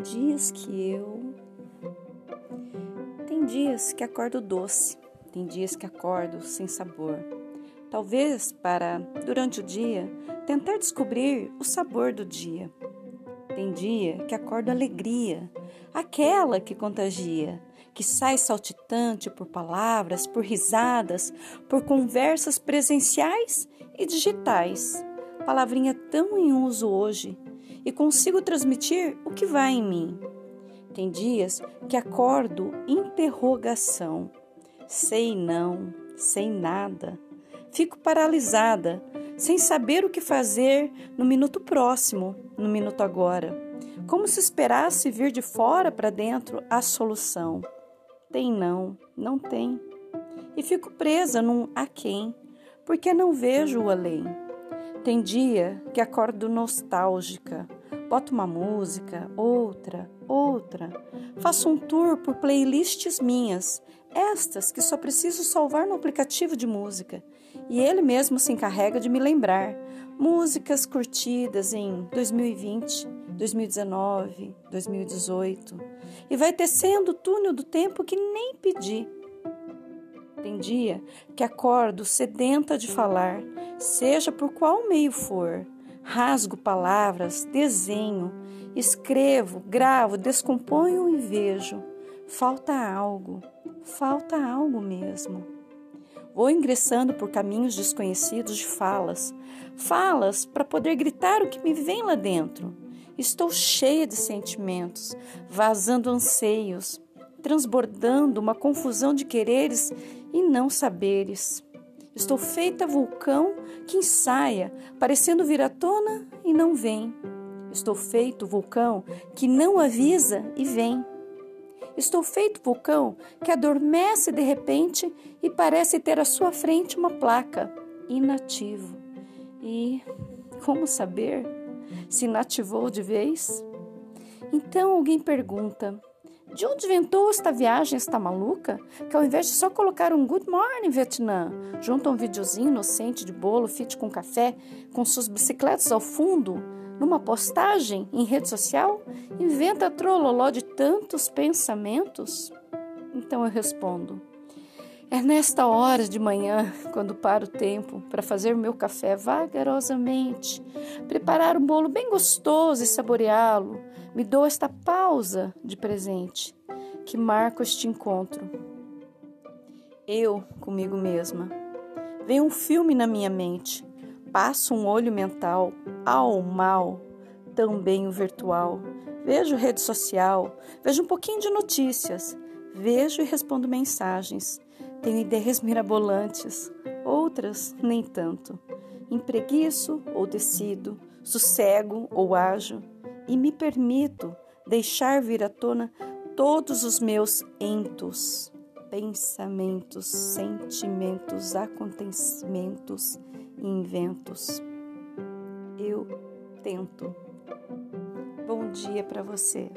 dias que eu. Tem dias que acordo doce, tem dias que acordo sem sabor. Talvez para, durante o dia, tentar descobrir o sabor do dia. Tem dia que acordo alegria, aquela que contagia, que sai saltitante por palavras, por risadas, por conversas presenciais e digitais. Palavrinha tão em uso hoje e consigo transmitir o que vai em mim. Tem dias que acordo interrogação. Sei não, sei nada. Fico paralisada, sem saber o que fazer no minuto próximo, no minuto agora. Como se esperasse vir de fora para dentro a solução. Tem não, não tem. E fico presa num a quem, porque não vejo o além. Tem dia que acordo nostálgica, boto uma música, outra, outra. Faço um tour por playlists minhas, estas que só preciso salvar no aplicativo de música. E ele mesmo se encarrega de me lembrar. Músicas curtidas em 2020, 2019, 2018. E vai tecendo o túnel do tempo que nem pedi. Tem dia que acordo sedenta de falar, seja por qual meio for. Rasgo palavras, desenho, escrevo, gravo, descomponho e vejo. Falta algo, falta algo mesmo. Vou ingressando por caminhos desconhecidos de falas, falas para poder gritar o que me vem lá dentro. Estou cheia de sentimentos, vazando anseios, transbordando uma confusão de quereres e não saberes. Estou feita vulcão que ensaia, parecendo vir à tona e não vem. Estou feito vulcão que não avisa e vem. Estou feito vulcão que adormece de repente e parece ter à sua frente uma placa inativo. E como saber se inativou de vez? Então alguém pergunta: de onde inventou esta viagem, esta maluca? Que ao invés de só colocar um Good Morning Vietnã, junto a um videozinho inocente de bolo fit com café, com suas bicicletas ao fundo, numa postagem em rede social, inventa trololó de tantos pensamentos? Então eu respondo: é nesta hora de manhã, quando paro o tempo para fazer meu café vagarosamente, preparar um bolo bem gostoso e saboreá-lo, me dou esta pausa de presente que marca este encontro. Eu comigo mesma. Vem um filme na minha mente, passo um olho mental ao mal, também o virtual. Vejo rede social, vejo um pouquinho de notícias, vejo e respondo mensagens tenho ideias mirabolantes, outras nem tanto. Empreguiço ou decido, sossego ou ajo, e me permito deixar vir à tona todos os meus entos, pensamentos, sentimentos, acontecimentos e inventos. Eu tento. Bom dia para você.